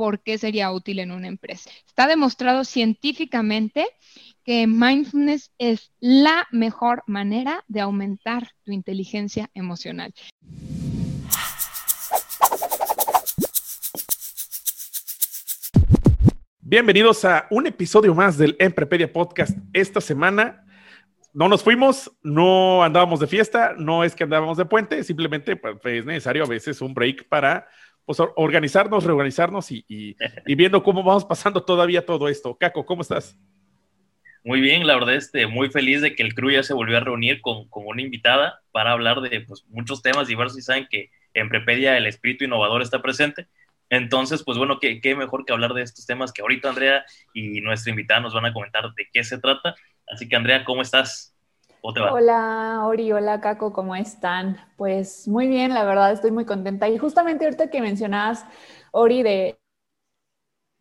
¿Por qué sería útil en una empresa? Está demostrado científicamente que mindfulness es la mejor manera de aumentar tu inteligencia emocional. Bienvenidos a un episodio más del Emprepedia Podcast. Esta semana no nos fuimos, no andábamos de fiesta, no es que andábamos de puente, simplemente pues, es necesario a veces un break para pues, organizarnos, reorganizarnos y, y, viendo cómo vamos pasando todavía todo esto. Caco, ¿cómo estás? Muy bien, la verdad, este, muy feliz de que el crew ya se volvió a reunir con, con una invitada para hablar de pues, muchos temas diversos y saben que en Prepedia el espíritu innovador está presente. Entonces, pues bueno, ¿qué, qué, mejor que hablar de estos temas que ahorita Andrea y nuestra invitada nos van a comentar de qué se trata. Así que Andrea, ¿cómo estás? ¿Cómo te va? Hola, Ori, hola, Caco, ¿cómo están? Pues muy bien, la verdad, estoy muy contenta. Y justamente ahorita que mencionabas, Ori, de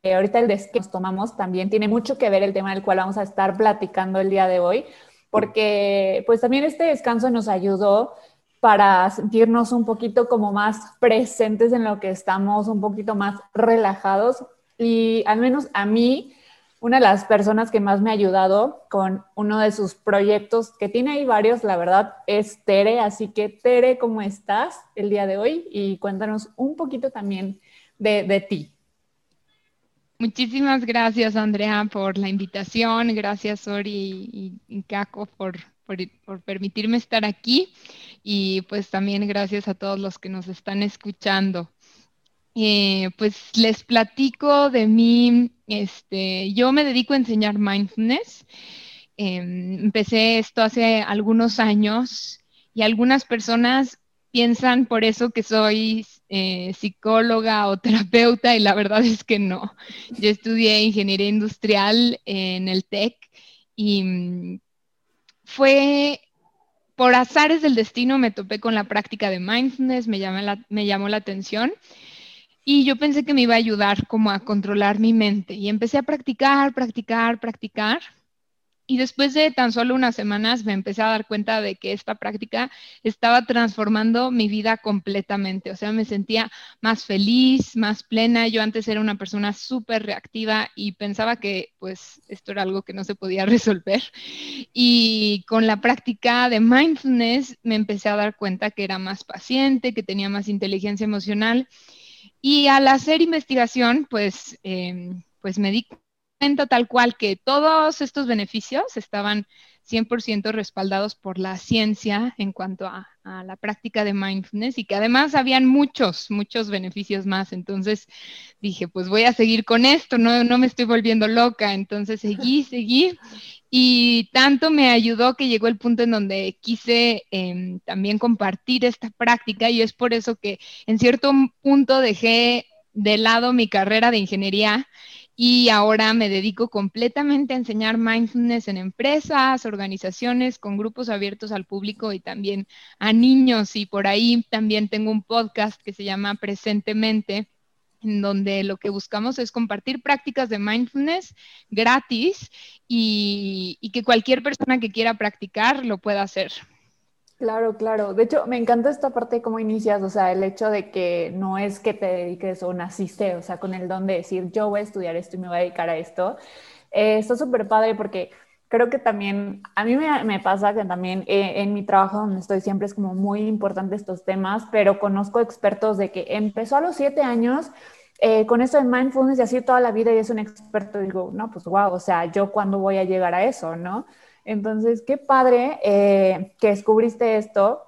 ahorita el descanso que nos tomamos también tiene mucho que ver el tema del cual vamos a estar platicando el día de hoy, porque pues también este descanso nos ayudó para sentirnos un poquito como más presentes en lo que estamos, un poquito más relajados. Y al menos a mí, una de las personas que más me ha ayudado con uno de sus proyectos, que tiene ahí varios, la verdad, es Tere. Así que Tere, ¿cómo estás el día de hoy? Y cuéntanos un poquito también de, ti. Muchísimas gracias, Andrea, por la invitación. Gracias, Ori y, y Caco, por, por, permitirme estar aquí y pues también gracias a todos los que nos están escuchando. Eh, pues les platico de mí, este, yo me dedico a enseñar mindfulness. Em, empecé esto hace algunos años y algunas personas piensan por eso que soy eh, psicóloga o terapeuta y la verdad es que no. Yo estudié ingeniería industrial en el TEC y mm, fue por azares del destino me topé con la práctica de mindfulness, me, me llamó la atención y yo pensé que me iba a ayudar como a controlar mi mente y empecé a practicar, practicar, practicar y después de tan solo unas semanas me empecé a dar cuenta de que esta práctica estaba transformando mi vida completamente. O sea, me sentía más feliz, más plena. Yo antes era una persona súper reactiva y pensaba que pues esto era algo que no se podía resolver. Y con la práctica de mindfulness me empecé a dar cuenta que era más paciente, que tenía más inteligencia emocional. Y al hacer investigación, pues, eh, pues me di tal cual que todos estos beneficios estaban 100% respaldados por la ciencia en cuanto a, la práctica de mindfulness y que además habían muchos, muchos beneficios más. Entonces dije, pues voy a seguir con esto, no, no me estoy volviendo loca. Entonces seguí, seguí y tanto me ayudó que llegó el punto en donde quise em, también compartir esta práctica y es por eso que en cierto punto dejé de lado mi carrera de ingeniería y ahora me dedico completamente a enseñar mindfulness en empresas, organizaciones, con grupos abiertos al público y también a niños. Y por ahí también tengo un podcast que se llama Presentemente, en donde lo que buscamos es compartir prácticas de mindfulness gratis y, y que cualquier persona que quiera practicar lo pueda hacer. Claro, claro. De hecho, me encanta esta parte de cómo inicias, o sea, el hecho de que no es que te dediques o naciste, o sea, con el don de decir, yo voy a estudiar esto y me voy a dedicar a esto. Eh, está súper padre porque creo que también, a mí me, pasa que también eh, en mi trabajo donde estoy siempre es como muy importante estos temas, pero conozco expertos de que empezó a los siete años eh, con eso de mindfulness y así toda la vida y es un experto, digo, no, pues wow, o sea, yo cuándo voy a llegar a eso, ¿no? Entonces, qué padre eh, que descubriste esto.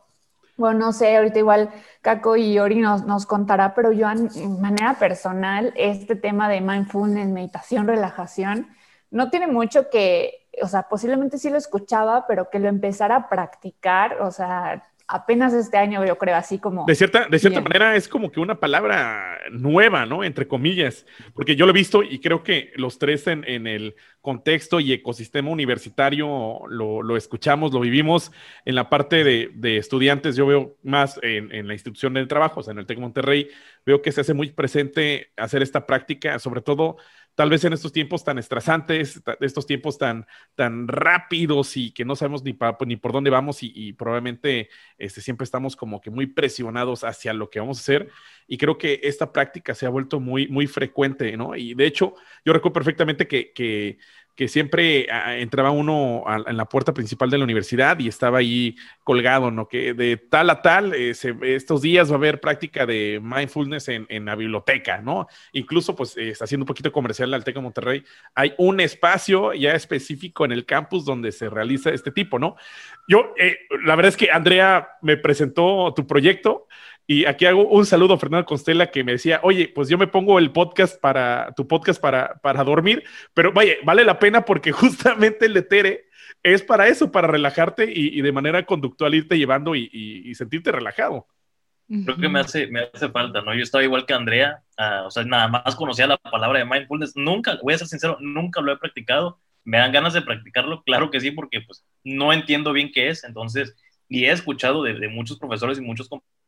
Bueno, no sé, ahorita igual Caco y Ori nos, nos contará, pero yo en manera personal, este tema de mindfulness, meditación, relajación, no tiene mucho que, o sea, posiblemente sí lo escuchaba, pero que lo empezara a practicar, o sea, apenas este año, yo creo, así como... De cierta, de cierta manera es como que una palabra nueva, ¿no? Entre comillas, porque yo lo he visto y creo que los tres en, en el contexto y ecosistema universitario lo, lo, escuchamos, lo vivimos en la parte de, de estudiantes, yo veo más en, en, la institución del trabajo, o sea, en el TEC Monterrey, veo que se hace muy presente hacer esta práctica, sobre todo tal vez en estos tiempos tan estresantes, estos tiempos tan, tan rápidos y que no sabemos ni, ni por dónde vamos y, y, probablemente este, siempre estamos como que muy presionados hacia lo que vamos a hacer. Y creo que esta práctica se ha vuelto muy, muy frecuente, ¿no? Y de hecho, yo recuerdo perfectamente que, que que siempre entraba uno en la puerta principal de la universidad y estaba ahí colgado, ¿no? Que de tal a tal, eh, estos días va a haber práctica de mindfulness en, la biblioteca, ¿no? Incluso, pues, eh, está haciendo un poquito comercial la Teca Monterrey, hay un espacio ya específico en el campus donde se realiza este tipo, ¿no? Yo, eh, la verdad es que Andrea me presentó tu proyecto y aquí hago un saludo a Fernando Constela que me decía, oye, pues yo me pongo el podcast para, tu podcast para, para dormir, pero vaya, vale la pena porque justamente el de Tere es para eso, para relajarte y, de manera conductual irte llevando y, sentirte relajado. Creo que me hace, me hace falta, ¿no? Yo estaba igual que Andrea, uh, o sea, nada más conocía la palabra de mindfulness, nunca, voy a ser sincero, nunca lo he practicado, me dan ganas de practicarlo, claro que sí, porque pues no entiendo bien qué es, entonces, y he escuchado de, de muchos profesores y muchos compañeros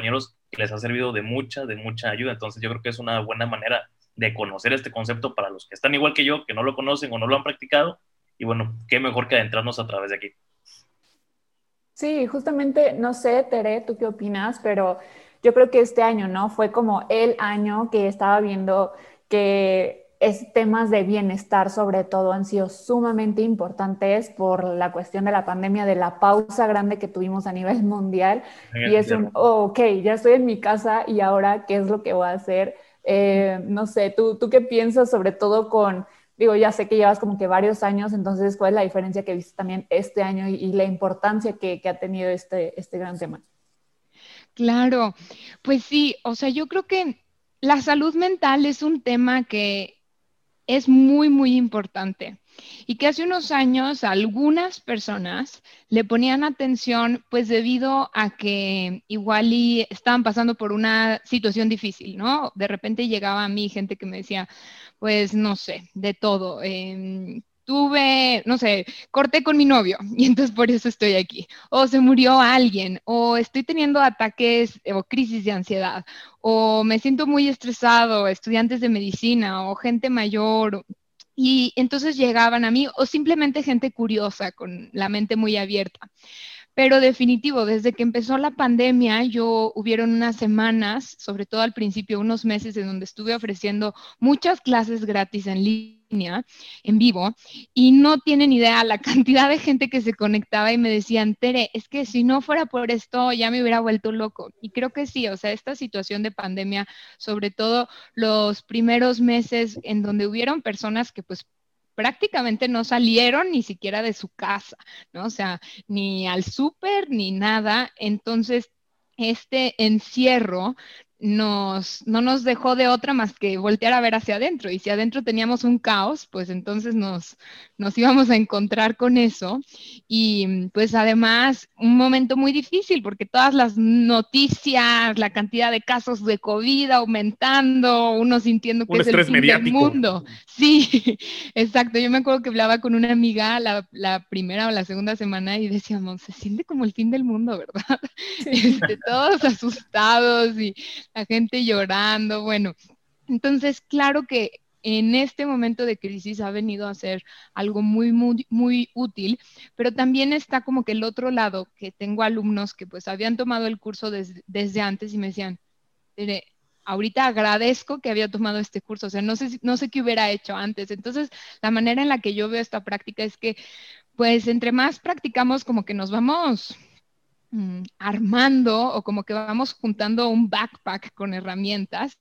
compañeros que les ha servido de mucha, de mucha ayuda. Entonces yo creo que es una buena manera de conocer este concepto para los que están igual que yo, que no lo conocen o no lo han practicado. Y bueno, qué mejor que adentrarnos a través de aquí. Sí, justamente, no sé, Tere, ¿tú qué opinas? Pero yo creo que este año, ¿no? Fue como el año que estaba viendo que es, temas de bienestar sobre todo han sido sumamente importantes por la cuestión de la pandemia, de la pausa grande que tuvimos a nivel mundial. y es un, oh, ok, ya estoy en mi casa y ahora, ¿qué es lo que voy a hacer? Eh, no sé, ¿tú, ¿tú qué piensas sobre todo con, digo, ya sé que llevas como que varios años, entonces, ¿cuál es la diferencia que viste también este año y, y la importancia que, que, ha tenido este, este gran tema? Claro, pues sí, o sea, yo creo que la salud mental es un tema que es muy, muy importante. Y que hace unos años algunas personas le ponían atención pues debido a que igual y estaban pasando por una situación difícil, ¿no? De repente llegaba a mí gente que me decía, pues no sé, de todo. Eh, tuve, no sé, corté con mi novio y entonces por eso estoy aquí. O se murió alguien, o estoy teniendo ataques o crisis de ansiedad, o me siento muy estresado, estudiantes de medicina o gente mayor. Y entonces llegaban a mí, o simplemente gente curiosa, con la mente muy abierta. Pero definitivo, desde que empezó la pandemia, yo hubieron unas semanas, sobre todo al principio, unos meses en donde estuve ofreciendo muchas clases gratis en línea, en vivo, y no tienen idea la cantidad de gente que se conectaba y me decían, Tere, es que si no fuera por esto ya me hubiera vuelto loco. Y creo que sí, o sea, esta situación de pandemia, sobre todo los primeros meses en donde hubieron personas que pues prácticamente no salieron ni siquiera de su casa, ¿no? O sea, ni al súper ni nada. Entonces, este encierro nos, no nos dejó de otra más que voltear a ver hacia adentro. Y si adentro teníamos un caos, pues entonces nos, nos íbamos a encontrar con eso. Y pues además un momento muy difícil porque todas las noticias, la cantidad de casos de COVID aumentando, uno sintiendo que es el fin del mundo. Sí, exacto. Yo me acuerdo que hablaba con una amiga la, la, primera o la segunda semana y decíamos, se siente como el fin del mundo, ¿verdad? Este, todos asustados y la gente llorando, bueno. Entonces, claro que en este momento de crisis ha venido a ser algo muy, muy, muy útil, pero también está como que el otro lado, que tengo alumnos que pues habían tomado el curso desde antes y me decían, ahorita agradezco que había tomado este curso, o sea, no sé, no sé qué hubiera hecho antes. Entonces, la manera en la que yo veo esta práctica es que, pues, entre más practicamos, como que nos vamos Mm, armando o como que vamos juntando un backpack con herramientas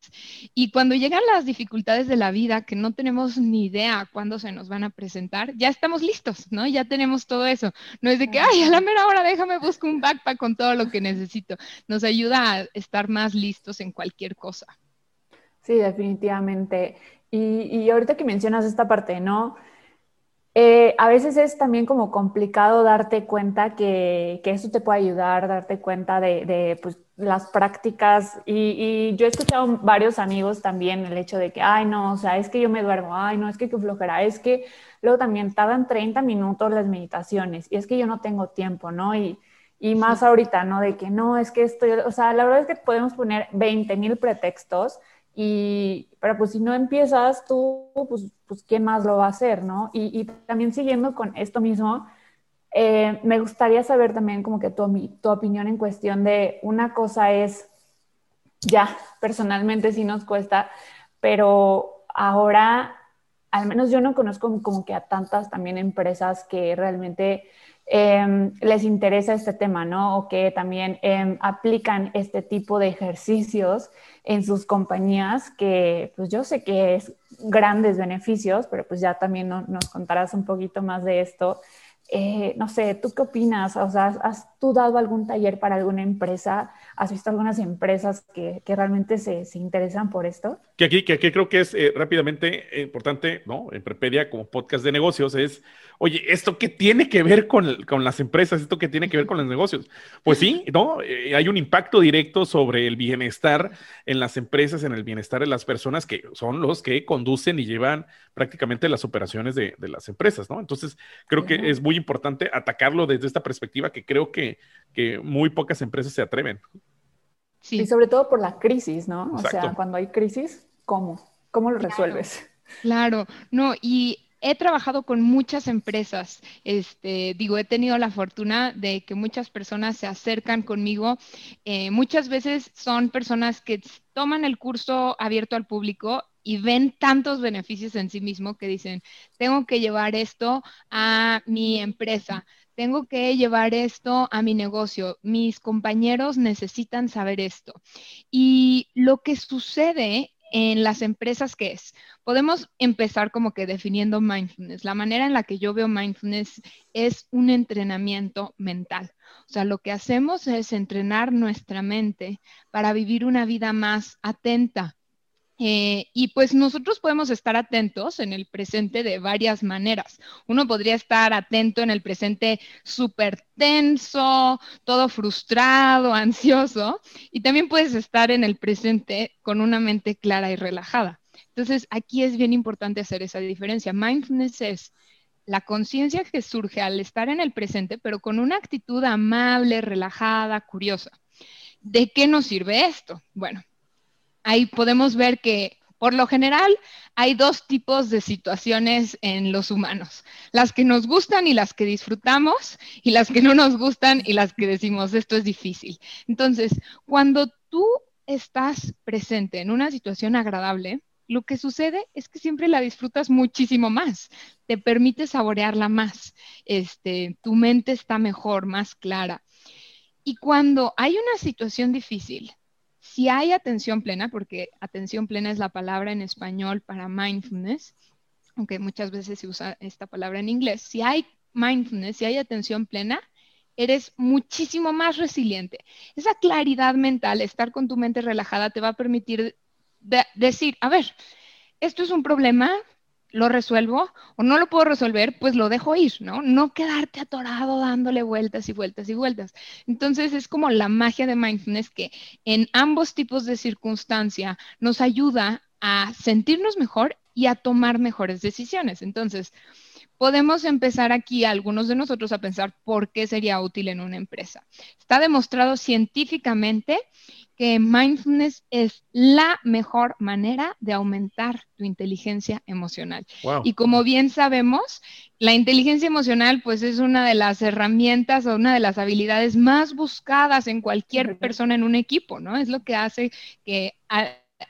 y cuando llegan las dificultades de la vida que no tenemos ni idea cuándo se nos van a presentar, ya estamos listos, ¿no? Ya tenemos todo eso. No es de que, ay, a la mera hora déjame buscar un backpack con todo lo que necesito. Nos ayuda a estar más listos en cualquier cosa. Sí, definitivamente. Y, y ahorita que mencionas esta parte, ¿no? Eh, a veces es también como complicado darte cuenta que, que eso te puede ayudar, darte cuenta de, de pues, las prácticas. Y, y, yo he escuchado varios amigos también el hecho de que, ay, no, o sea, es que yo me duermo, ay, no, es que qué flojera, es que luego también tardan 30 minutos las meditaciones y es que yo no tengo tiempo, ¿no? Y, y más ahorita, ¿no? De que no, es que estoy, o sea, la verdad es que podemos poner 20 mil pretextos y, pero pues si no empiezas tú, pues, pues ¿quién más lo va a hacer, no? Y, también siguiendo con esto mismo, eh, me gustaría saber también como que tu, tu opinión en cuestión de una cosa es, ya, personalmente sí nos cuesta, pero ahora, al menos yo no conozco como que a tantas también empresas que realmente Em, les interesa este tema, ¿no? O que también em, aplican este tipo de ejercicios en sus compañías, que pues yo sé que es grandes beneficios, pero pues ya también nos contarás un poquito más de esto. Eh, no sé, ¿tú qué opinas? O sea, ¿has tú dado algún taller para alguna empresa? ¿Has visto algunas empresas que, que realmente se, se, interesan por esto? Que aquí, que aquí creo que es eh, rápidamente importante, ¿no? En Prepedia como podcast de negocios es, oye, ¿esto qué tiene que ver con, con las empresas? ¿Esto qué tiene que ver con los negocios? Pues sí, ¿no? Eh, hay un impacto directo sobre el bienestar en las empresas, en el bienestar de las personas que son los que conducen y llevan prácticamente las operaciones de, de las empresas, ¿no? Entonces, creo que es muy importante atacarlo desde esta perspectiva que creo que, que muy pocas empresas se atreven. Sí. Y sobre todo por la crisis, ¿no? O sea, cuando hay crisis, ¿cómo? ¿Cómo lo resuelves? Claro, no, y he trabajado con muchas empresas. Este, digo, he tenido la fortuna de que muchas personas se acercan conmigo. Eh, muchas veces son personas que toman el curso abierto al público y ven tantos beneficios en sí mismo que dicen, tengo que llevar esto a mi empresa, tengo que llevar esto a mi negocio, mis compañeros necesitan saber esto. Y lo que sucede en las empresas, ¿qué es? Podemos empezar como que definiendo mindfulness. La manera en la que yo veo mindfulness es un entrenamiento mental. O sea, lo que hacemos es entrenar nuestra mente para vivir una vida más atenta, eh, y pues nosotros podemos estar atentos en el presente de varias maneras. Uno podría estar atento en el presente súper tenso, todo frustrado, ansioso, y también puedes estar en el presente con una mente clara y relajada. Entonces, aquí es bien importante hacer esa diferencia. Mindfulness es la conciencia que surge al estar en el presente, pero con una actitud amable, relajada, curiosa. ¿De qué nos sirve esto? Bueno, ahí podemos ver que por lo general hay dos tipos de situaciones en los humanos, las que nos gustan y las que disfrutamos y las que no nos gustan y las que decimos esto es difícil. Entonces, cuando tú estás presente en una situación agradable, lo que sucede es que siempre la disfrutas muchísimo más, te permite saborearla más, este, tu mente está mejor, más clara. Y cuando hay una situación difícil, si hay atención plena, porque atención plena es la palabra en español para mindfulness, aunque muchas veces se usa esta palabra en inglés, si hay mindfulness, si hay atención plena, eres muchísimo más resiliente. Esa claridad mental, estar con tu mente relajada, te va a permitir decir, a ver, esto es un problema, lo resuelvo o no lo puedo resolver, pues lo dejo ir, ¿no? No quedarte atorado dándole vueltas y vueltas y vueltas. Entonces es como la magia de mindfulness que en ambos tipos de circunstancia nos ayuda a sentirnos mejor y a tomar mejores decisiones. Entonces, podemos empezar aquí algunos de nosotros a pensar por qué sería útil en una empresa. Está demostrado científicamente que mindfulness es la mejor manera de aumentar tu inteligencia emocional. Y como bien sabemos, la inteligencia emocional pues es una de las herramientas o una de las habilidades más buscadas en cualquier persona en un equipo, ¿no? Es lo que hace que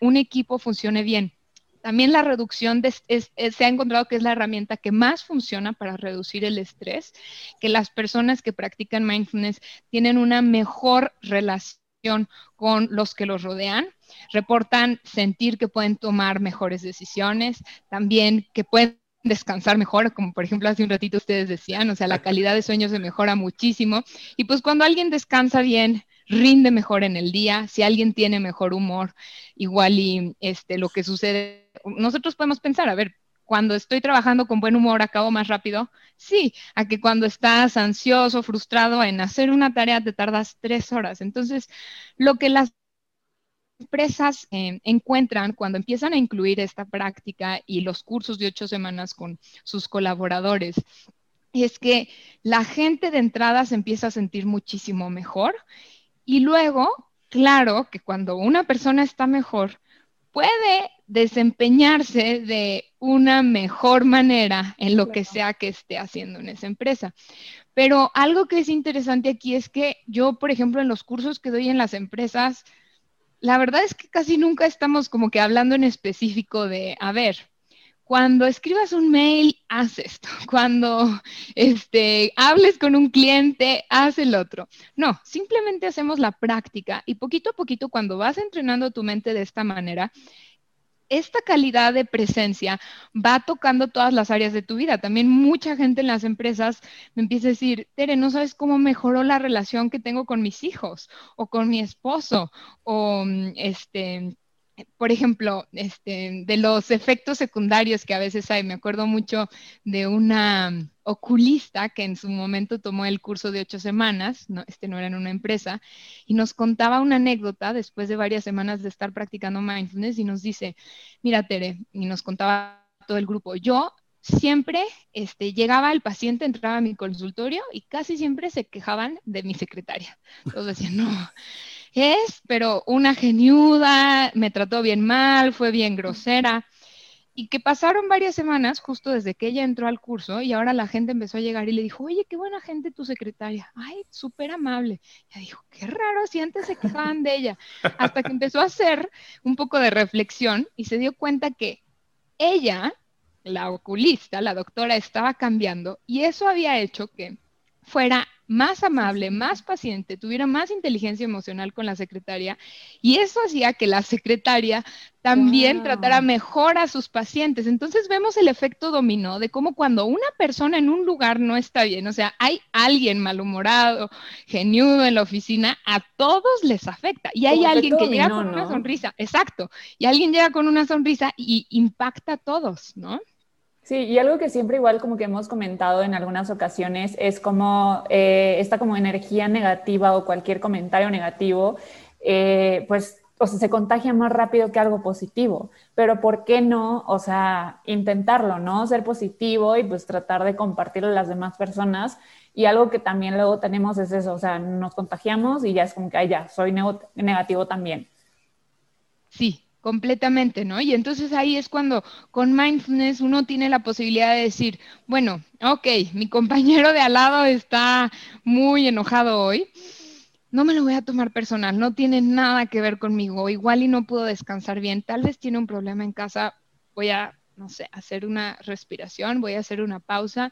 un equipo funcione bien. También la reducción de, se ha encontrado que es la herramienta que más funciona para reducir el estrés, que las personas que practican mindfulness tienen una mejor relación con los que los rodean, reportan sentir que pueden tomar mejores decisiones, también que pueden descansar mejor, como por ejemplo hace un ratito ustedes decían, o sea, la calidad de sueño se mejora muchísimo. Y pues cuando alguien descansa bien, rinde mejor en el día, si alguien tiene mejor humor, igual y este, lo que sucede, nosotros podemos pensar, a ver, cuando estoy trabajando con buen humor acabo más rápido? Sí, a que cuando estás ansioso, frustrado en hacer una tarea te tardas tres horas. Entonces, lo que las empresas eh, encuentran cuando empiezan a incluir esta práctica y los cursos de ocho semanas con sus colaboradores es que la gente de entrada se empieza a sentir muchísimo mejor y luego, claro, que cuando una persona está mejor, puede desempeñarse de una mejor manera en lo que sea que esté haciendo en esa empresa. Pero algo que es interesante aquí es que yo, por ejemplo, en los cursos que doy en las empresas, la verdad es que casi nunca estamos como que hablando en específico de, a ver, cuando escribas un mail, haz esto. Cuando este, hables con un cliente, haz el otro. No, simplemente hacemos la práctica y poquito a poquito cuando vas entrenando tu mente de esta manera, esta calidad de presencia va tocando todas las áreas de tu vida. También mucha gente en las empresas me empieza a decir, Tere, no sabes cómo mejoró la relación que tengo con mis hijos o con mi esposo o mm, este por ejemplo, este, de los efectos secundarios que a veces hay, me acuerdo mucho de una oculista que en su momento tomó el curso de ocho semanas, este no era en una empresa, y nos contaba una anécdota después de varias semanas de estar practicando mindfulness y nos dice, mira Tere, y nos contaba todo el grupo, yo siempre este, llegaba el paciente, entraba a mi consultorio y casi siempre se quejaban de mi secretaria. Entonces decían, no, es, pero una geniuda, me trató bien mal, fue bien grosera. Y que pasaron varias semanas justo desde que ella entró al curso y ahora la gente empezó a llegar y le dijo, oye, qué buena gente tu secretaria. Ay, súper amable. Ella dijo, qué raro, si antes se quejaban de ella. Hasta que empezó a hacer un poco de reflexión y se dio cuenta que ella, la oculista, la doctora, estaba cambiando y eso había hecho que fuera más amable, más paciente, tuviera más inteligencia emocional con la secretaria y eso hacía que la secretaria también tratara mejor a sus pacientes. Entonces vemos el efecto dominó de cómo cuando una persona en un lugar no está bien, o sea, hay alguien malhumorado, geniudo en la oficina, a todos les afecta. Y hay alguien que llega con una sonrisa, exacto, y alguien llega con una sonrisa y impacta a todos, ¿no? Sí, y algo que siempre igual como que hemos comentado en algunas ocasiones es como eh, esta como energía negativa o cualquier comentario negativo, eh, pues, o sea, se contagia más rápido que algo positivo, pero ¿por qué no, o sea, intentarlo, ¿no? Ser positivo y pues tratar de compartirlo a las demás personas. Y algo que también luego tenemos es eso, o sea, nos contagiamos y ya es como que, ay, ya, soy negativo también. Sí, Completamente, ¿no? Y entonces ahí es cuando con mindfulness uno tiene la posibilidad de decir, bueno, ok, mi compañero de al lado está muy enojado hoy, no me lo voy a tomar personal, no tiene nada que ver conmigo, igual y no puedo descansar bien, tal vez tiene un problema en casa, voy a, no sé, hacer una respiración, voy a hacer una pausa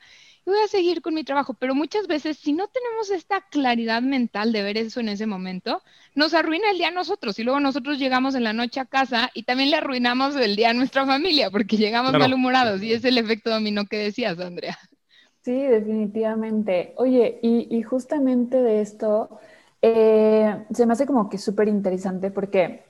voy a seguir con mi trabajo, pero muchas veces si no tenemos esta claridad mental de ver eso en ese momento, nos arruina el día a nosotros y luego nosotros llegamos en la noche a casa y también le arruinamos el día a nuestra familia porque llegamos malhumorados y es el efecto dominó que decías, Andrea. Sí, definitivamente. Oye, y, justamente de esto eh, se me hace como que súper interesante porque,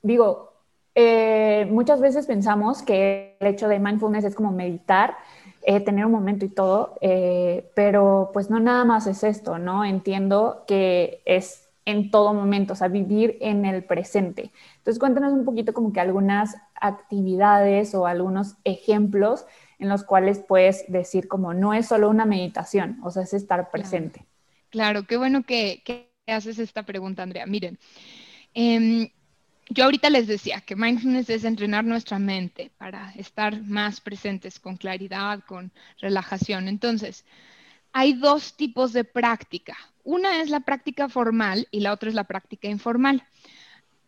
digo, eh, muchas veces pensamos que el hecho de mindfulness es como meditar eh, tener un momento y todo, eh, pero pues no nada más es esto, ¿no? Entiendo que es en todo momento, o sea, vivir en el presente. Entonces, cuéntanos un poquito como que algunas actividades o algunos ejemplos en los cuales puedes decir como no es solo una meditación, o sea, es estar presente. Claro, qué bueno que, que haces esta pregunta, Andrea. Miren, eh, yo ahorita les decía que mindfulness es entrenar nuestra mente para estar más presentes con claridad, con relajación. Entonces, hay dos tipos de práctica. Una es la práctica formal y la otra es la práctica informal.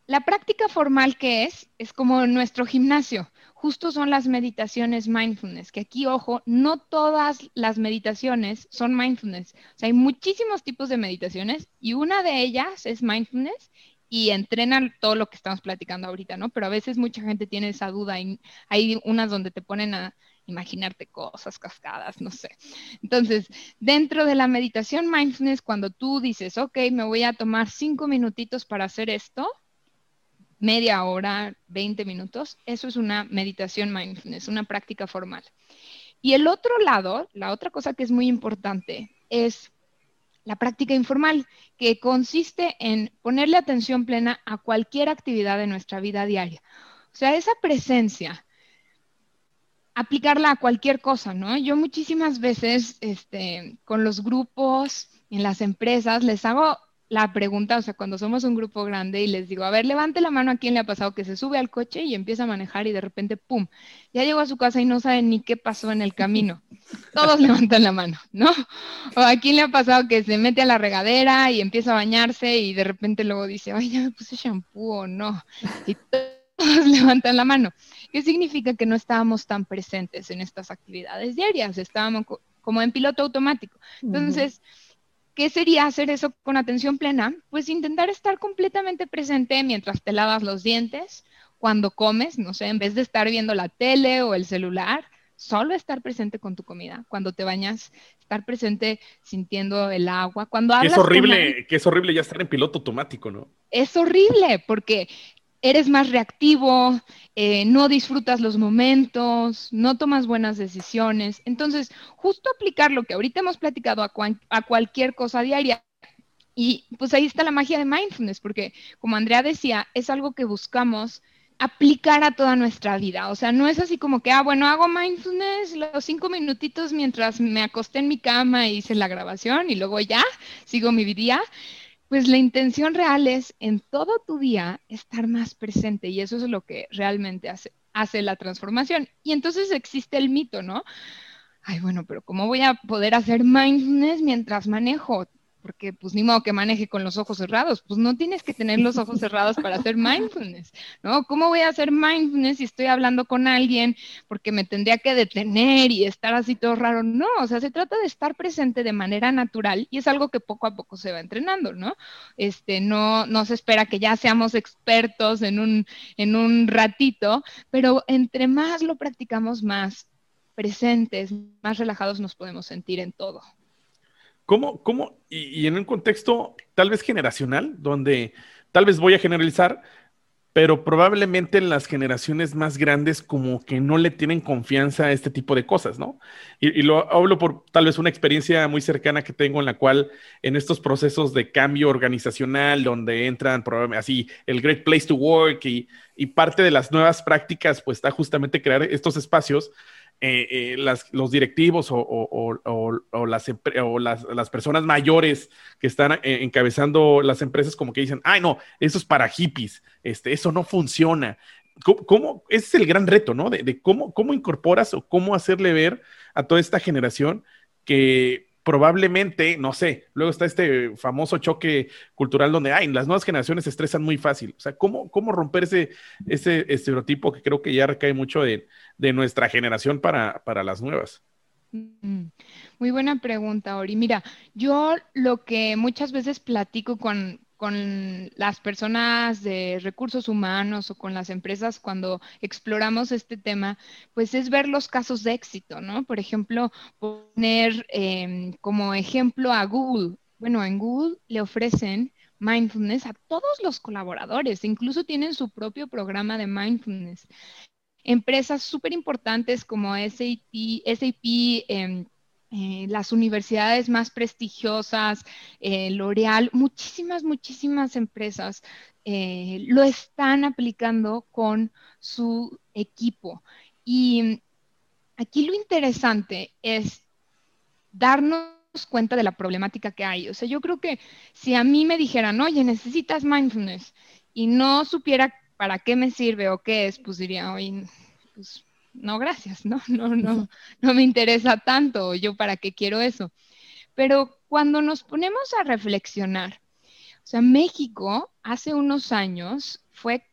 La práctica formal que es, es como nuestro gimnasio. Justo son las meditaciones mindfulness, que aquí, ojo, no todas las meditaciones son mindfulness. O sea, hay muchísimos tipos de meditaciones y una de ellas es mindfulness y entrenan todo lo que estamos platicando ahorita, ¿no? Pero a veces mucha gente tiene esa duda y hay unas donde te ponen a imaginarte cosas, cascadas, no sé. Entonces, dentro de la meditación mindfulness, cuando tú dices, ok, me voy a tomar cinco minutitos para hacer esto, media hora, 20 minutos, eso es una meditación mindfulness, una práctica formal. Y el otro lado, la otra cosa que es muy importante es la práctica informal, que consiste en ponerle atención plena a cualquier actividad de nuestra vida diaria. O sea, esa presencia, aplicarla a cualquier cosa, ¿no? Yo muchísimas veces este, con los grupos, en las empresas, les hago la pregunta, o sea, cuando somos un grupo grande y les digo, a ver, levante la mano a quién le ha pasado que se sube al coche y empieza a manejar y de repente, ¡pum!, ya llegó a su casa y no sabe ni qué pasó en el camino. Todos levantan la mano, ¿no? O a quién le ha pasado que se mete a la regadera y empieza a bañarse y de repente luego dice, ay, ya me puse shampoo o no. Y todos levantan la mano. ¿Qué significa que no estábamos tan presentes en estas actividades diarias? Estábamos como en piloto automático. Entonces, ¿Qué sería hacer eso con atención plena? Pues intentar estar completamente presente mientras te lavas los dientes, cuando comes, no sé, en vez de estar viendo la tele o el celular, solo estar presente con tu comida. Cuando te bañas, estar presente sintiendo el agua. Cuando hablas es horrible, que es horrible ya estar en piloto automático, ¿no? Es horrible porque eres más reactivo, eh, no disfrutas los momentos, no tomas buenas decisiones. Entonces, justo aplicar lo que ahorita hemos platicado a, a cualquier cosa diaria. Y pues ahí está la magia de mindfulness, porque como Andrea decía, es algo que buscamos aplicar a toda nuestra vida. O sea, no es así como que, ah, bueno, hago mindfulness los cinco minutitos mientras me acosté en mi cama y hice la grabación y luego ya sigo mi día. Pues la intención real es en todo tu día estar más presente y eso es lo que realmente hace, hace la transformación. Y entonces existe el mito, ¿no? Ay, bueno, pero ¿cómo voy a poder hacer mindfulness mientras manejo? Porque pues ni modo que maneje con los ojos cerrados, pues no tienes que tener los ojos cerrados para hacer mindfulness, ¿no? ¿Cómo voy a hacer mindfulness si estoy hablando con alguien porque me tendría que detener y estar así todo raro? No, o sea, se trata de estar presente de manera natural y es algo que poco a poco se va entrenando, ¿no? Este, no, no se espera que ya seamos expertos en un, en un ratito, pero entre más lo practicamos, más presentes, más relajados nos podemos sentir en todo. ¿Cómo, cómo, y, en un contexto tal vez generacional, donde tal vez voy a generalizar, pero probablemente en las generaciones más grandes como que no le tienen confianza a este tipo de cosas, ¿no? Y, lo hablo por tal vez una experiencia muy cercana que tengo en la cual en estos procesos de cambio organizacional, donde entran así el Great Place to Work y, y parte de las nuevas prácticas, pues está justamente crear estos espacios eh, eh, los directivos o, las, personas mayores que están eh, encabezando las empresas como que dicen, ay no, eso es para hippies, este, eso no funciona. ¿Cómo, ese es el gran reto, ¿no? De, cómo, cómo incorporas o cómo hacerle ver a toda esta generación que probablemente, no sé, luego está este famoso choque cultural donde, ay, las nuevas generaciones se estresan muy fácil. O sea, ¿cómo, cómo romper ese, ese estereotipo que creo que ya recae mucho de, nuestra generación para, para las nuevas? Mm, muy buena pregunta, Ori. Mira, yo lo que muchas veces platico con, con las personas de recursos humanos o con las empresas cuando exploramos este tema, pues es ver los casos de éxito, ¿no? Por ejemplo, poner em, como ejemplo a Google. Bueno, en Google le ofrecen mindfulness a todos los colaboradores, incluso tienen su propio programa de mindfulness. Empresas súper importantes como SAP, SAP em, eh, las universidades más prestigiosas, eh, L'Oreal, muchísimas, muchísimas empresas eh, lo están aplicando con su equipo. Y aquí lo interesante es darnos cuenta de la problemática que hay. O sea, yo creo que si a mí me dijeran, oye, necesitas mindfulness y no supiera para qué me sirve o qué es, pues diría, oye, pues no, gracias, no, no, no, no me interesa tanto, yo para qué quiero eso. Pero cuando nos ponemos a reflexionar, o sea, México hace unos años fue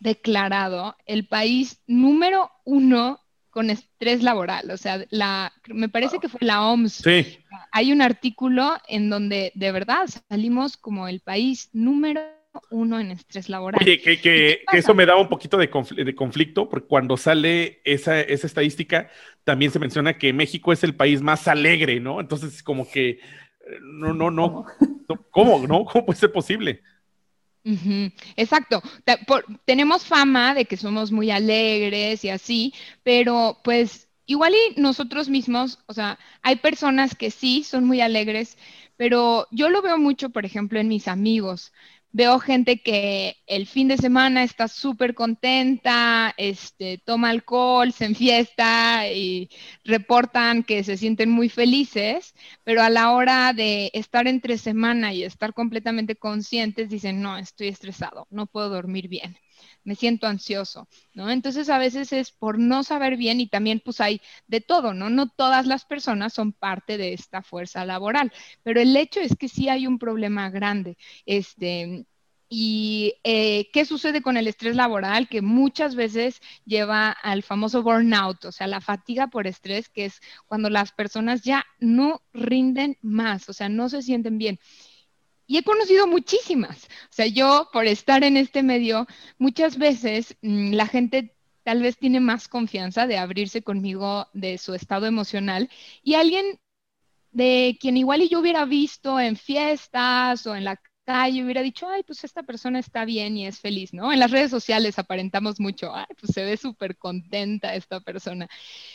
declarado el país número uno con estrés laboral. O sea, la, me parece que fue la OMS. Sí. Hay un artículo en donde de verdad salimos como el país número uno en estrés laboral. Oye, que, eso me da un poquito de, conflicto, porque cuando sale esa, estadística, también se menciona que México es el país más alegre, ¿no? Entonces, como que, eh, no, no, no, ¿cómo, no? ¿Cómo puede ser posible? Exacto. tenemos fama de que somos muy alegres y así, pero pues igual y nosotros mismos, o sea, hay personas que sí son muy alegres, pero yo lo veo mucho, por ejemplo, en mis amigos. Veo gente que el fin de semana está súper contenta, este, toma alcohol, se enfiesta y reportan que se sienten muy felices, pero a la hora de estar entre semana y estar completamente conscientes dicen, no, estoy estresado, no puedo dormir bien me siento ansioso, ¿no? Entonces a veces es por no saber bien y también pues hay de todo, ¿no? No todas las personas son parte de esta fuerza laboral, pero el hecho es que sí hay un problema grande, este, ¿Y eh, qué sucede con el estrés laboral? Que muchas veces lleva al famoso burnout, o sea, la fatiga por estrés, que es cuando las personas ya no rinden más, o sea, no se sienten bien. Y he conocido muchísimas. O sea, yo por estar en este medio, muchas veces mm, la gente tal vez tiene más confianza de abrirse conmigo de su estado emocional y alguien de quien igual y yo hubiera visto en fiestas o en la calle hubiera dicho, ay, pues esta persona está bien y es feliz, ¿no? En las redes sociales aparentamos mucho, ay, pues se ve súper contenta esta persona.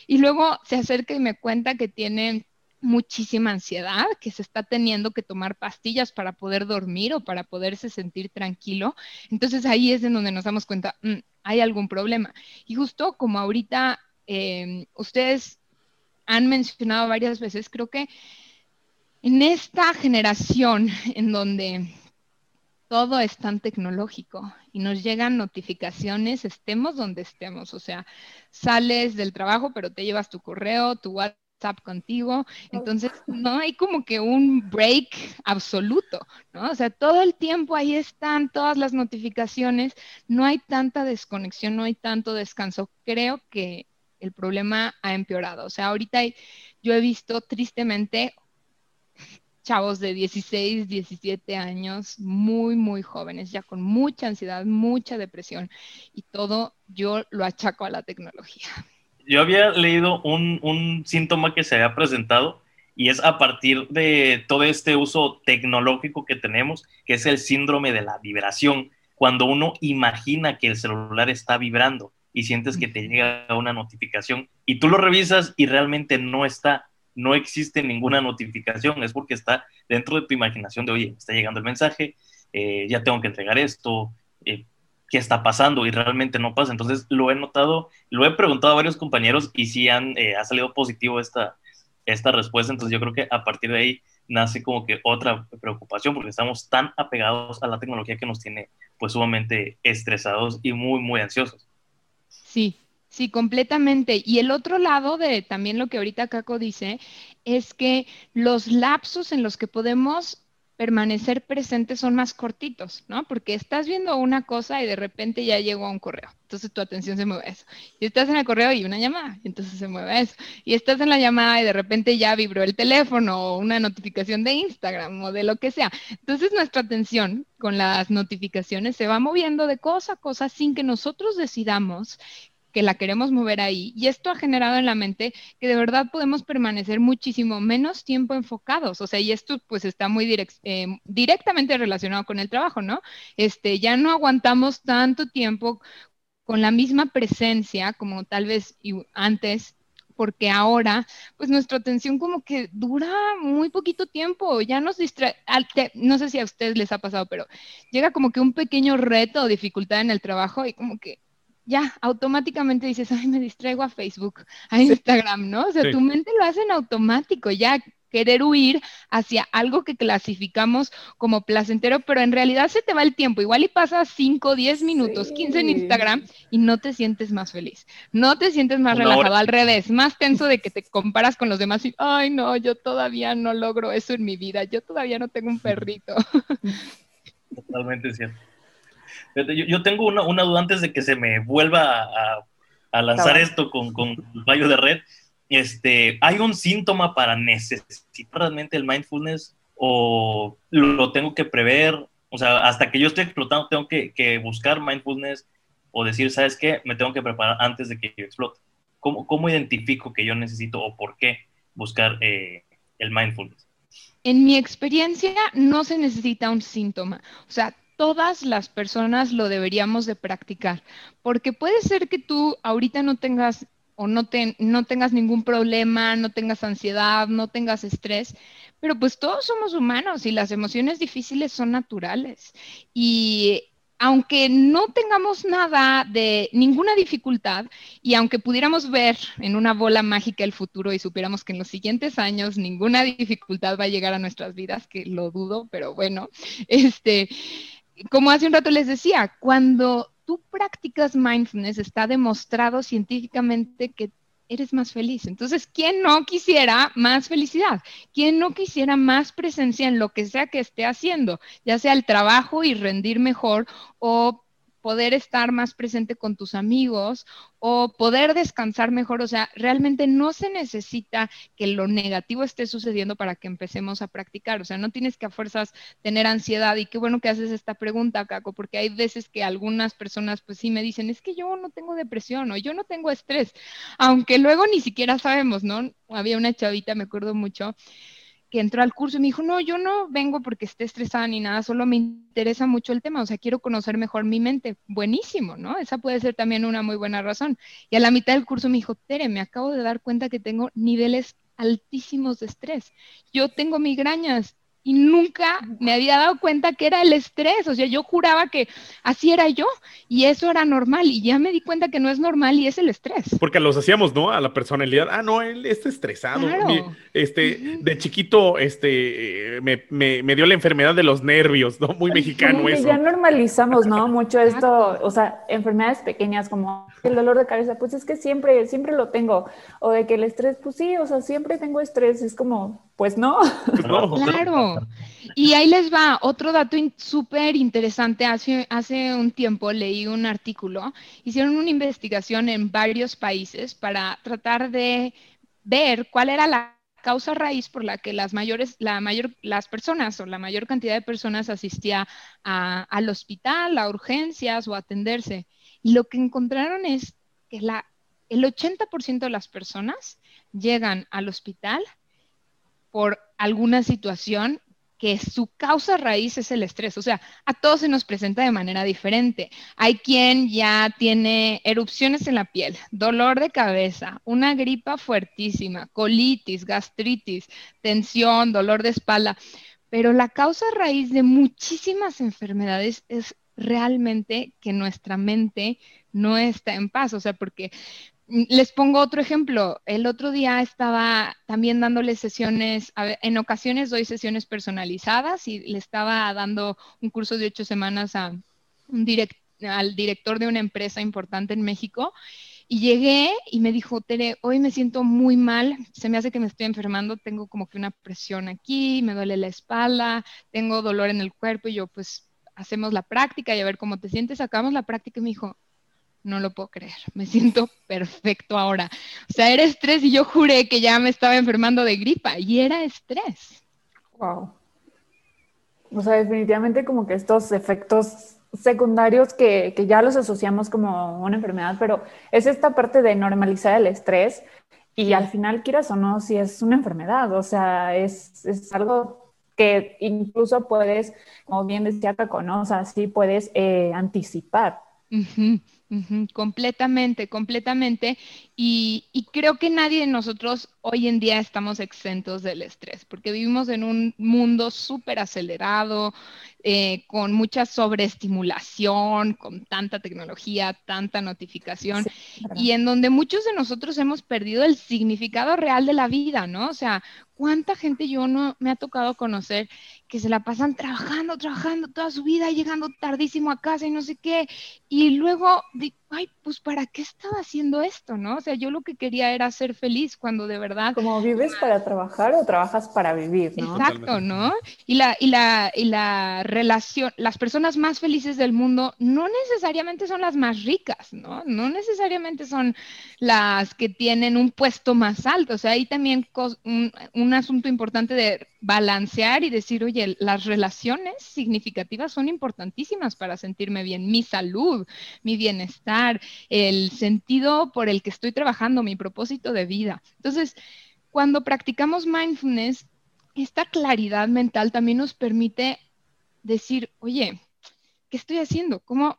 Y luego se acerca y me cuenta que tiene muchísima ansiedad, que se está teniendo que tomar pastillas para poder dormir o para poderse sentir tranquilo. Entonces ahí es en donde nos damos cuenta, mm, hay algún problema. Y justo como ahorita em, ustedes han mencionado varias veces, creo que en esta generación en donde todo es tan tecnológico y nos llegan notificaciones, estemos donde estemos, o sea, sales del trabajo, pero te llevas tu correo, tu WhatsApp contigo. Entonces, no hay como que un break absoluto, ¿no? O sea, todo el tiempo ahí están todas las notificaciones, no hay tanta desconexión, no hay tanto descanso. Creo que el problema ha empeorado. O sea, ahorita yo he visto tristemente chavos de 16, 17 años, muy, muy jóvenes, ya con mucha ansiedad, mucha depresión y todo yo lo achaco a la tecnología yo había leído un, síntoma que se había presentado y es a partir de todo este uso tecnológico que tenemos, que es el síndrome de la vibración, cuando uno imagina que el celular está vibrando y sientes que te llega una notificación y tú lo revisas y realmente no está, no existe ninguna notificación, es porque está dentro de tu imaginación de, oye, está llegando el mensaje, eh, ya tengo que entregar esto, eh, qué está pasando y realmente no pasa. Entonces lo he notado, lo he preguntado a varios compañeros y sí han, eh, ha salido positivo esta, esta respuesta. Entonces yo creo que a partir de ahí nace como que otra preocupación porque estamos tan apegados a la tecnología que nos tiene pues sumamente estresados y muy, muy ansiosos. Sí, Sí, completamente. Y el otro lado de también lo que ahorita Caco dice es que los lapsos en los que podemos permanecer presentes son más cortitos, ¿no? Porque estás viendo una cosa y de repente ya llegó un correo. Entonces tu atención se mueve a eso. Y estás en el correo y una llamada, y entonces se mueve a eso. Y estás en la llamada y de repente ya vibró el teléfono o una notificación de Instagram o de lo que sea. Entonces nuestra atención con las notificaciones se va moviendo de cosa a cosa sin que nosotros decidamos que la queremos mover ahí. Y esto ha generado en la mente que de verdad podemos permanecer muchísimo menos tiempo enfocados. O sea, y esto pues está muy eh, directamente relacionado con el trabajo, ¿no? Este, ya no aguantamos tanto tiempo con la misma presencia como tal vez antes porque ahora, pues nuestra atención como que dura muy poquito tiempo, ya nos distrae, no sé si a ustedes les ha pasado, pero llega como que un pequeño reto o dificultad en el trabajo y como que ya automáticamente dices, ay, me distraigo a Facebook, a Instagram, ¿no? O sea, tu mente lo hace en automático, ya querer huir hacia algo que clasificamos como placentero, pero en realidad se te va el tiempo. Igual y pasas 5, 10 minutos, 15 en Instagram y no te sientes más feliz. No te sientes más relajado, al revés, más tenso de que te comparas con los demás y, ay, no, yo todavía no logro eso en mi vida, yo todavía no tengo un perrito. Totalmente cierto. Yo, tengo una, una, duda antes de que se me vuelva a, lanzar esto con, con, el fallo de red. Este, ¿Hay un síntoma para necesitar realmente el mindfulness o lo tengo que prever? O sea, hasta que yo esté explotando, tengo que, que buscar mindfulness o decir, ¿sabes qué? Me tengo que preparar antes de que yo explote. ¿Cómo, cómo identifico que yo necesito o por qué buscar eh, el mindfulness? En mi experiencia, no se necesita un síntoma. O sea, todas las personas lo deberíamos de practicar, porque puede ser que tú ahorita no tengas o no, no tengas ningún problema, no tengas ansiedad, no tengas estrés, pero pues todos somos humanos y las emociones difíciles son naturales. Y aunque no tengamos nada de ninguna dificultad y aunque pudiéramos ver en una bola mágica el futuro y supiéramos que en los siguientes años ninguna dificultad va a llegar a nuestras vidas, que lo dudo, pero bueno, este, como hace un rato les decía, cuando tú practicas mindfulness está demostrado científicamente que eres más feliz. Entonces, ¿quién no quisiera más felicidad? ¿Quién no quisiera más presencia en lo que sea que esté haciendo, ya sea el trabajo y rendir mejor o poder estar más presente con tus amigos o poder descansar mejor. O sea, realmente no se necesita que lo negativo esté sucediendo para que empecemos a practicar. O sea, no tienes que a fuerzas tener ansiedad. Y qué bueno que haces esta pregunta, Caco, porque hay veces que algunas personas pues sí me dicen, es que yo no tengo depresión o yo no tengo estrés, aunque luego ni siquiera sabemos, ¿no? Había una chavita, me acuerdo mucho, que entró al curso y me dijo, no, yo no vengo porque esté estresada ni nada, solo me interesa mucho el tema, o sea, quiero conocer mejor mi mente. Buenísimo, ¿no? Esa puede ser también una muy buena razón. Y a la mitad del curso me dijo, Tere, me acabo de dar cuenta que tengo niveles altísimos de estrés. Yo tengo migrañas y nunca me había dado cuenta que era el estrés, o sea, yo juraba que así era yo y eso era normal y ya me di cuenta que no es normal y es el estrés. Porque los hacíamos, ¿no? A la personalidad, ah, no, él está estresado. este, de chiquito, este, me, me, dio la enfermedad de los nervios, ¿no? Muy mexicano eso. Ya normalizamos, ¿no? Mucho esto, o sea, enfermedades pequeñas como el dolor de cabeza, pues es que siempre, siempre lo tengo, o de que el estrés, pues sí, o sea, siempre tengo estrés, es como, pues no. Claro. Y ahí les va otro dato súper interesante. Hace, hace un tiempo leí un artículo, hicieron una investigación en varios países para tratar de ver cuál era la causa raíz por la que las mayores, la mayor, las personas o la mayor cantidad de personas asistía al hospital, a urgencias o a atenderse. Y lo que encontraron es que el 80% de las personas llegan al hospital por alguna situación que su causa raíz es el estrés. O sea, a todos se nos presenta de manera diferente. Hay quien ya tiene erupciones en la piel, dolor de cabeza, una gripa fuertísima, colitis, gastritis, tensión, dolor de espalda. Pero la causa raíz de muchísimas enfermedades es realmente que nuestra mente no está en paz. O sea, porque les pongo otro ejemplo. El otro día estaba también dándole sesiones, en ocasiones doy sesiones personalizadas y le estaba dando un curso de ocho semanas al director de una empresa importante en México. Y llegué y me dijo, Tere, hoy me siento muy mal, se me hace que me estoy enfermando, tengo como que una presión aquí, me duele la espalda, tengo dolor en el cuerpo y yo pues hacemos la práctica y a ver cómo te sientes, sacamos la práctica y me dijo, no lo puedo creer, me siento perfecto ahora. O sea, era estrés y yo juré que ya me estaba enfermando de gripa y era estrés. Wow. O sea, definitivamente como que estos efectos secundarios que, ya los asociamos como una enfermedad, pero es esta parte de normalizar el estrés y al final, quieras o no, si es una enfermedad, o sea, es, algo que incluso puedes, como bien decía Caco, ¿no? O sí puedes eh, anticipar. completamente, completamente. Y, y, creo que nadie de nosotros hoy en día estamos exentos del estrés, porque vivimos en un mundo súper acelerado, eh, con mucha sobreestimulación, con tanta tecnología, tanta notificación, y en donde muchos de nosotros hemos perdido el significado real de la vida, ¿no? O sea, ¿cuánta gente yo no me ha tocado conocer que se la pasan trabajando, trabajando toda su vida, llegando tardísimo a casa y no sé qué, y luego, ay, pues ¿para qué estaba haciendo esto, no? O sea, yo lo que quería era ser feliz cuando de verdad... Como vives para trabajar o trabajas para vivir, ¿no? Exacto, ¿no? Y la, y la, y la relación, las personas más felices del mundo no necesariamente son las más ricas, ¿no? No necesariamente son las que tienen un puesto más alto. O sea, hay también un, un asunto importante de balancear y decir, oye, las relaciones significativas son importantísimas para sentirme bien, mi salud, mi bienestar, el sentido por el que estoy trabajando, mi propósito de vida. Entonces, cuando practicamos mindfulness, esta claridad mental también nos permite decir, oye, ¿qué estoy haciendo? ¿Cómo,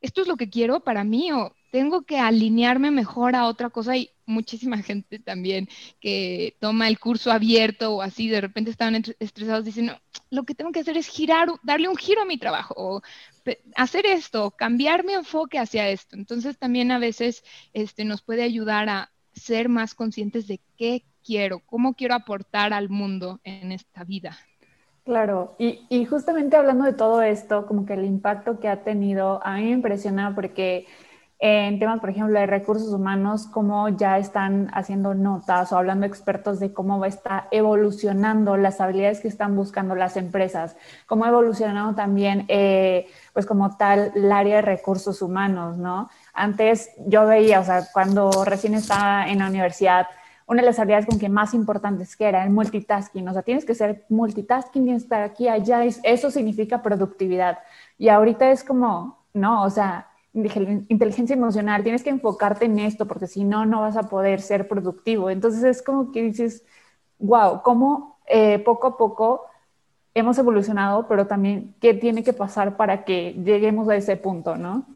esto es lo que quiero para mí o tengo que alinearme mejor a otra cosa y muchísima gente también que toma el curso abierto o así, de repente estaban estresados diciendo, lo que tengo que hacer es girar, darle un giro a mi trabajo o hacer esto, cambiar mi enfoque hacia esto. Entonces también a veces este, nos puede ayudar a ser más conscientes de qué quiero, cómo quiero aportar al mundo en esta vida. Claro, y, justamente hablando de todo esto, como que el impacto que ha tenido, a mí me impresiona porque en temas, por ejemplo, de recursos humanos, cómo ya están haciendo notas o hablando expertos de cómo va a estar evolucionando las habilidades que están buscando las empresas, cómo ha evolucionado también, eh, pues como tal, el área de recursos humanos, ¿no? Antes yo veía, o sea, cuando recién estaba en la universidad, una de las habilidades con que más importantes que era el multitasking. O sea, tienes que ser multitasking, tienes que estar aquí, allá. Eso significa productividad. Y ahorita es como, no, o sea, inteligencia emocional, tienes que enfocarte en esto porque si no, no vas a poder ser productivo. Entonces es como que dices, wow, cómo eh, poco a poco hemos evolucionado, pero también qué tiene que pasar para que lleguemos a ese punto, ¿no?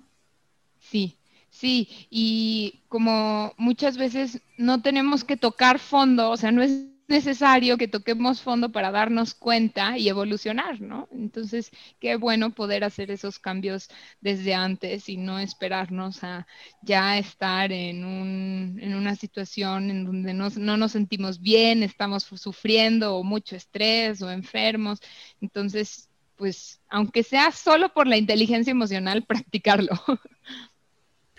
Sí, Sí, y como muchas veces no tenemos que tocar fondo, o sea, no es necesario que toquemos fondo para darnos cuenta y evolucionar, ¿no? Entonces, qué bueno poder hacer esos cambios desde antes y no esperarnos a ya estar en, un, en una situación en donde no, no nos sentimos bien, estamos sufriendo o mucho estrés o enfermos. Entonces, pues, aunque sea solo por la inteligencia emocional, practicarlo.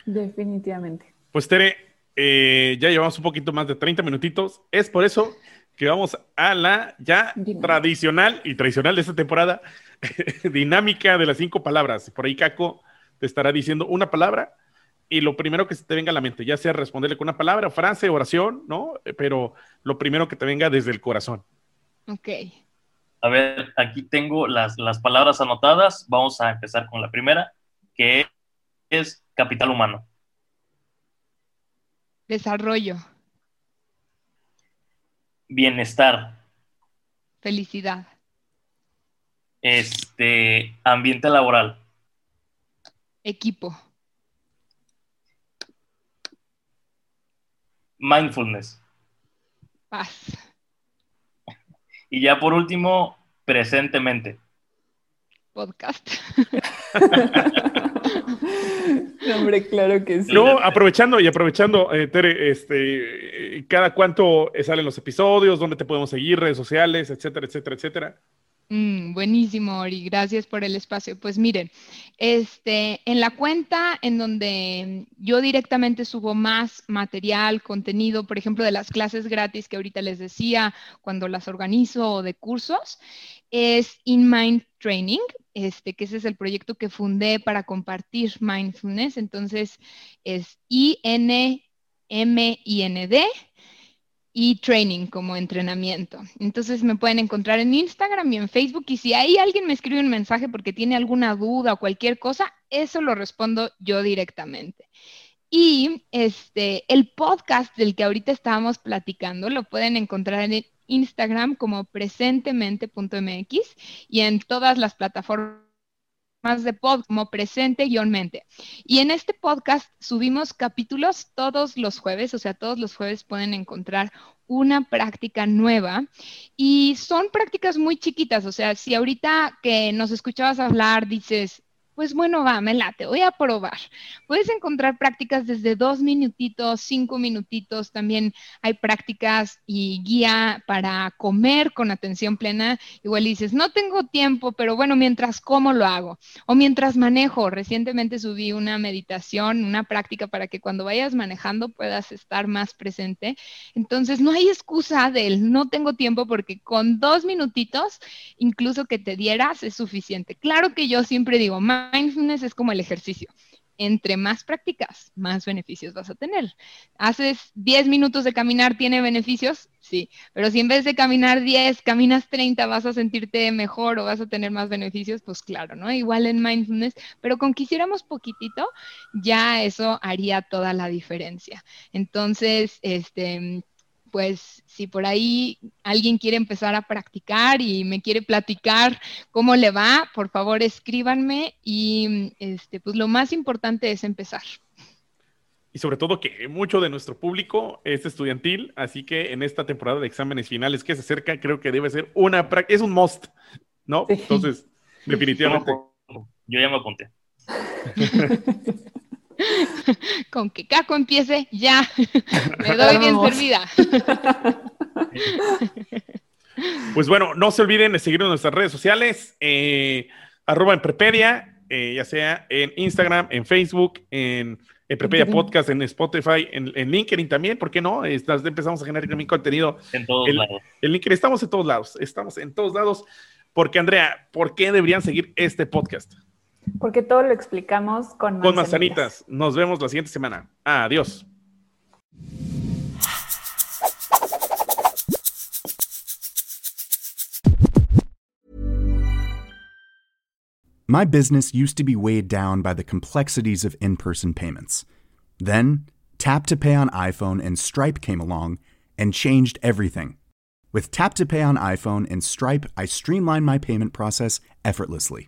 Definitivamente. Pues Tere, eh, ya llevamos un poquito más de 30 minutitos. Es por eso que vamos a la ya tradicional y tradicional de esta temporada, dinámica de las cinco palabras. Por ahí Caco te estará diciendo una palabra y lo primero que se te venga a la mente, ya sea responderle con una palabra, frase, oración, ¿no? Pero lo primero que te venga desde el corazón. Ok. A ver, aquí tengo las, las palabras anotadas. Vamos a empezar con la primera, que es capital humano? Desarrollo. Bienestar. Felicidad. Este, ambiente laboral. Equipo. Mindfulness. Paz. Y ya por último, presentemente. Podcast. hombre, claro que sí. No, aprovechando y aprovechando, eh, Tere, este, cada cuánto salen los episodios, dónde te podemos seguir, redes sociales, etcétera, etcétera, etcétera. Mm, buenísimo, Ori, gracias por el espacio. Pues miren, este, en la cuenta en donde yo directamente subo más material, contenido, por ejemplo, de las clases gratis que ahorita les decía, cuando las organizo o de cursos, es InMind Training, este, que ese es el proyecto que fundé para compartir mindfulness. Entonces es I-N-M-I-N-D y training como entrenamiento. Entonces me pueden encontrar en Instagram y en Facebook y si ahí alguien me escribe un mensaje porque tiene alguna duda o cualquier cosa, eso lo respondo yo directamente. Y este, el podcast del que ahorita estábamos platicando lo pueden encontrar en Instagram como presentemente.mx y en todas las plataformas de podcast como presente-mente. Y en este podcast subimos capítulos todos los jueves, o sea, todos los jueves pueden encontrar una práctica nueva y son prácticas muy chiquitas, o sea, si ahorita que nos escuchabas hablar dices, pues bueno, va, me late, voy a probar. Puedes encontrar prácticas desde dos minutitos, cinco minutitos, también hay prácticas y guía para comer con atención plena. Igual dices, no tengo tiempo, pero bueno, mientras como lo hago. O mientras manejo, recientemente subí una meditación, una práctica para que cuando vayas manejando puedas estar más presente. Entonces, no hay excusa del no tengo tiempo porque con dos minutitos, incluso que te dieras, es suficiente. Claro que yo siempre digo, más mindfulness es como el ejercicio. Entre más prácticas, más beneficios vas a tener. Haces 10 minutos de caminar, ¿tiene beneficios? Sí, pero si en vez de caminar 10, caminas 30, vas a sentirte mejor o vas a tener más beneficios, pues claro, ¿no? Igual en mindfulness, pero con que hiciéramos poquitito, ya eso haría toda la diferencia. Entonces, este, pues si por ahí alguien quiere empezar a practicar y me quiere platicar cómo le va, por favor escríbanme y este, pues lo más importante es empezar. Y sobre todo que mucho de nuestro público es estudiantil, así que en esta temporada de exámenes finales que se acerca, creo que debe ser una es un must, ¿no? Entonces, definitivamente. Yo ya me apunté. Con que Caco empiece, ya. Me doy bien servida. Pues bueno, no se olviden de seguirnos en nuestras redes sociales, eh, arroba en Prepedia, eh, ya sea en Instagram, en Facebook, en, Prepedia Podcast, en Spotify, en, LinkedIn también, ¿por qué no? empezamos a generar también contenido. En todos lados. En LinkedIn, estamos en todos lados, estamos en todos lados. Porque, Andrea, ¿por qué deberían seguir este podcast? Porque todo lo explicamos con manzanitas. Con manzanitas. Nos vemos la siguiente semana. Adiós. My business used to be weighed down by the complexities of in person payments. Then, Tap to Pay on iPhone and Stripe came along and changed everything. With Tap to Pay on iPhone and Stripe, I streamlined my payment process effortlessly.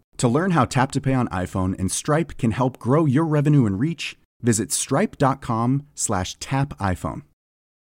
To learn how Tap to Pay on iPhone and Stripe can help grow your revenue and reach, visit stripe.com/tapiphone.